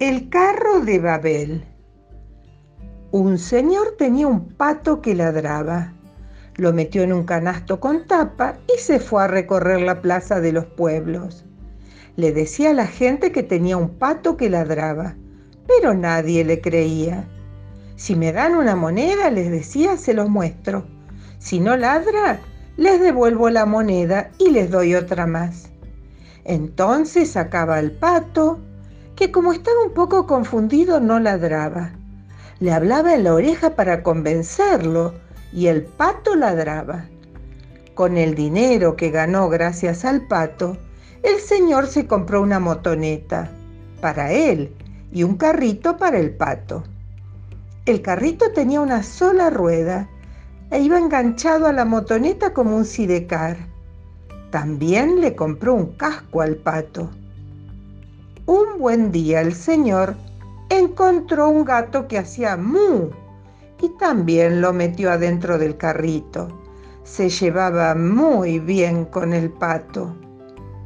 El carro de Babel. Un señor tenía un pato que ladraba. Lo metió en un canasto con tapa y se fue a recorrer la plaza de los pueblos. Le decía a la gente que tenía un pato que ladraba, pero nadie le creía. Si me dan una moneda, les decía, se los muestro. Si no ladra, les devuelvo la moneda y les doy otra más. Entonces sacaba al pato, que como estaba un poco confundido no ladraba. Le hablaba en la oreja para convencerlo y el pato ladraba. Con el dinero que ganó gracias al pato, el señor se compró una motoneta para él y un carrito para el pato. El carrito tenía una sola rueda e iba enganchado a la motoneta como un sidecar. También le compró un casco al pato. Un buen día el señor encontró un gato que hacía mu y también lo metió adentro del carrito. Se llevaba muy bien con el pato.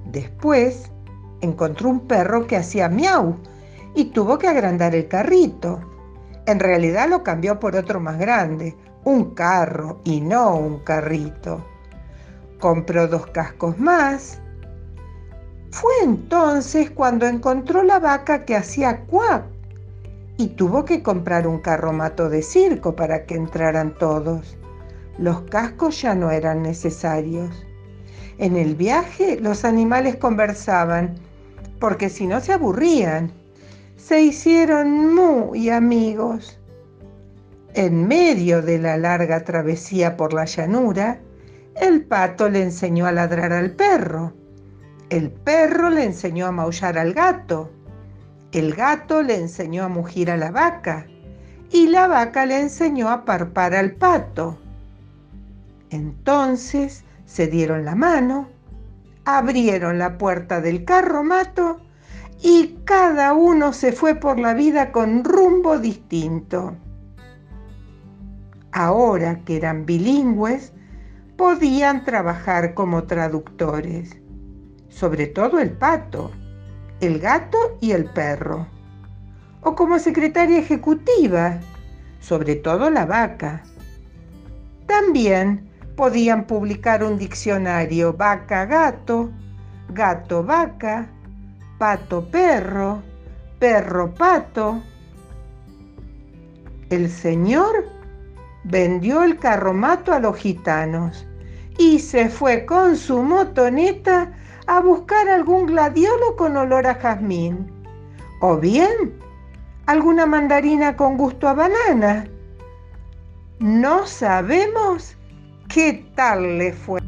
Después encontró un perro que hacía miau y tuvo que agrandar el carrito. En realidad lo cambió por otro más grande, un carro y no un carrito compró dos cascos más. Fue entonces cuando encontró la vaca que hacía cuac y tuvo que comprar un carromato de circo para que entraran todos. Los cascos ya no eran necesarios. En el viaje los animales conversaban, porque si no se aburrían. Se hicieron muy amigos. En medio de la larga travesía por la llanura, el pato le enseñó a ladrar al perro. El perro le enseñó a maullar al gato. El gato le enseñó a mugir a la vaca. Y la vaca le enseñó a parpar al pato. Entonces se dieron la mano, abrieron la puerta del carromato y cada uno se fue por la vida con rumbo distinto. Ahora que eran bilingües, podían trabajar como traductores, sobre todo el pato, el gato y el perro, o como secretaria ejecutiva, sobre todo la vaca. También podían publicar un diccionario vaca-gato, gato-vaca, pato-perro, perro-pato. El señor vendió el carromato a los gitanos y se fue con su motoneta a buscar algún gladiolo con olor a jazmín. O bien, alguna mandarina con gusto a banana. No sabemos qué tal le fue.